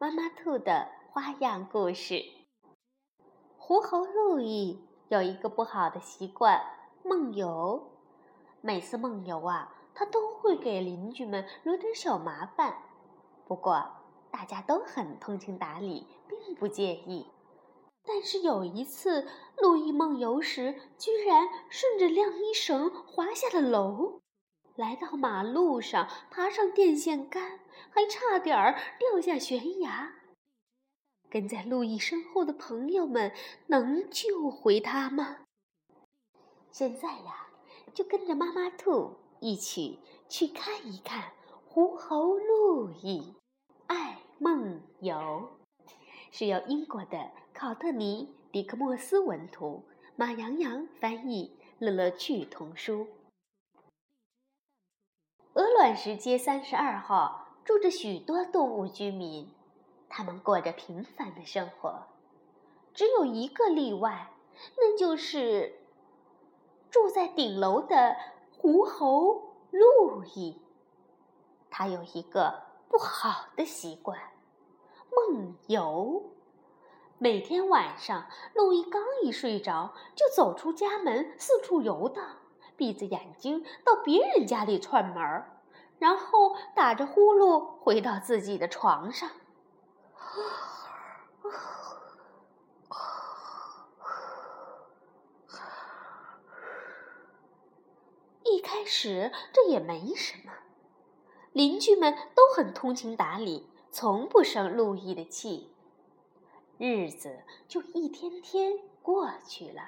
妈妈兔的花样故事。狐猴路易有一个不好的习惯，梦游。每次梦游啊，他都会给邻居们惹点小麻烦。不过大家都很通情达理，并不介意。但是有一次，路易梦游时，居然顺着晾衣绳滑下了楼。来到马路上，爬上电线杆，还差点儿掉下悬崖。跟在路易身后的朋友们能救回他吗？现在呀，就跟着妈妈兔一起去看一看狐猴路易爱梦游。是由英国的考特尼·迪克莫斯文图，马洋洋翻译，乐乐趣童书。鹅卵石街三十二号住着许多动物居民，他们过着平凡的生活。只有一个例外，那就是住在顶楼的狐猴路易。他有一个不好的习惯——梦游。每天晚上，路易刚一睡着，就走出家门，四处游荡。闭着眼睛到别人家里串门儿，然后打着呼噜回到自己的床上。一开始这也没什么，邻居们都很通情达理，从不生路易的气。日子就一天天过去了。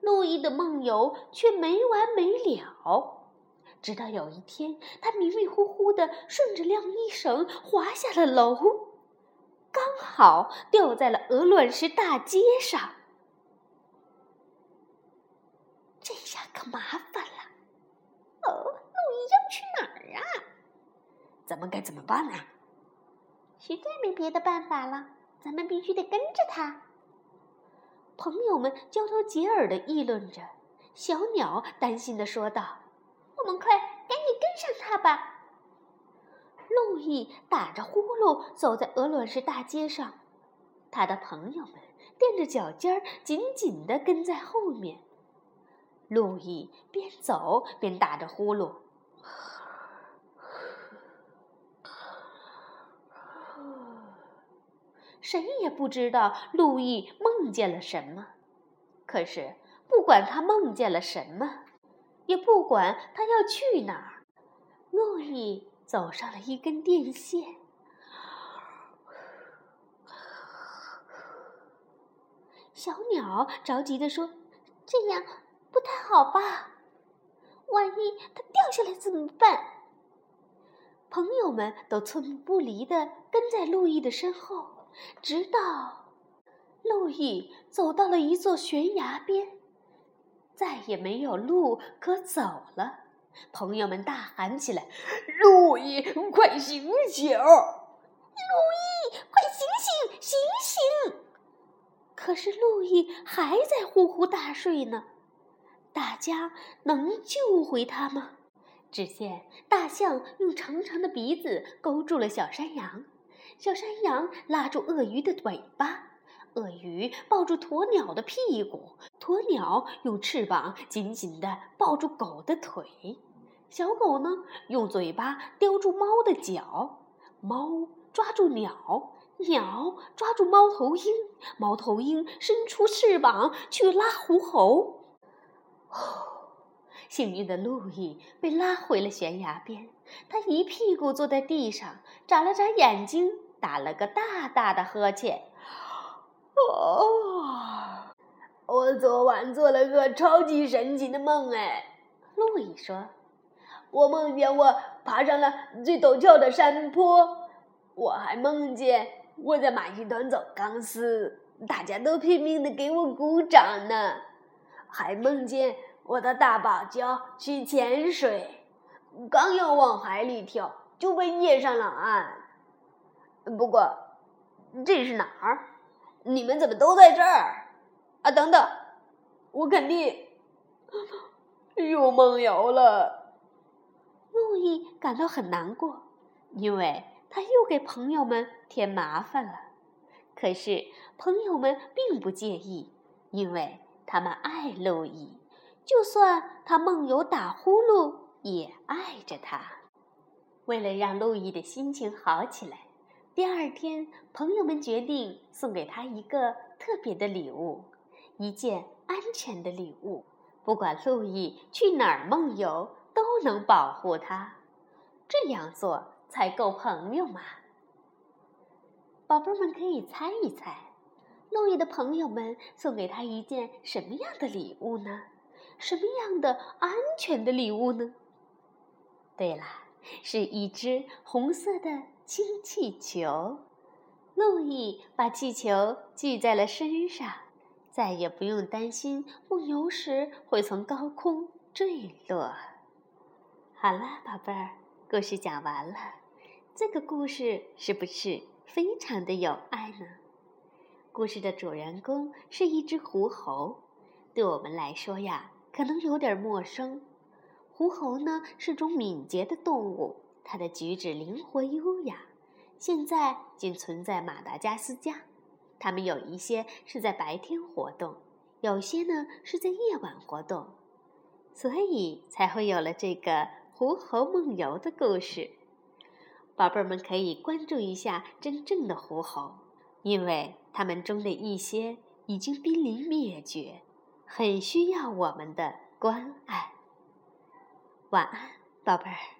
路易的梦游却没完没了，直到有一天，他迷迷糊糊的顺着晾衣绳滑下了楼，刚好掉在了鹅卵石大街上。这下可麻烦了，哦，路易要去哪儿啊？咱们该怎么办呢？实在没别的办法了，咱们必须得跟着他。朋友们交头接耳的议论着，小鸟担心的说道：“我们快赶紧跟上他吧！”路易打着呼噜走在鹅卵石大街上，他的朋友们垫着脚尖儿，紧紧的跟在后面。路易边走边打着呼噜。谁也不知道路易梦见了什么，可是不管他梦见了什么，也不管他要去哪儿，路易走上了一根电线。小鸟着急地说：“这样不太好吧？万一它掉下来怎么办？”朋友们都寸步不离地跟在路易的身后。直到路易走到了一座悬崖边，再也没有路可走了。朋友们大喊起来：“路易，快醒醒！路易，快醒醒，醒醒！”可是路易还在呼呼大睡呢。大家能救回他吗？只见大象用长长的鼻子勾住了小山羊。小山羊拉住鳄鱼的尾巴，鳄鱼抱住鸵鸟的屁股，鸵鸟用翅膀紧紧地抱住狗的腿，小狗呢用嘴巴叼住猫的脚，猫抓住鸟，鸟抓住猫头鹰，猫头鹰伸出翅膀去拉狐猴。幸运的路易被拉回了悬崖边，他一屁股坐在地上，眨了眨眼睛。打了个大大的呵欠。哦，我昨晚做了个超级神奇的梦哎！路易说：“我梦见我爬上了最陡峭的山坡，我还梦见我在马戏团走钢丝，大家都拼命的给我鼓掌呢。还梦见我的大堡礁去潜水，刚要往海里跳，就被掖上了岸。不过，这是哪儿？你们怎么都在这儿？啊，等等，我肯定又梦游了。路易感到很难过，因为他又给朋友们添麻烦了。可是朋友们并不介意，因为他们爱路易，就算他梦游打呼噜，也爱着他。为了让路易的心情好起来。第二天，朋友们决定送给他一个特别的礼物，一件安全的礼物。不管路易去哪儿梦游，都能保护他。这样做才够朋友嘛！宝贝们可以猜一猜，路易的朋友们送给他一件什么样的礼物呢？什么样的安全的礼物呢？对了，是一只红色的。氢气球，路易把气球系在了身上，再也不用担心梦游时会从高空坠落。好了，宝贝儿，故事讲完了。这个故事是不是非常的有爱呢？故事的主人公是一只狐猴，对我们来说呀，可能有点陌生。狐猴呢，是种敏捷的动物。它的举止灵活优雅，现在仅存在马达加斯加。它们有一些是在白天活动，有些呢是在夜晚活动，所以才会有了这个狐猴梦游的故事。宝贝儿们可以关注一下真正的狐猴，因为它们中的一些已经濒临灭绝，很需要我们的关爱。晚安，宝贝儿。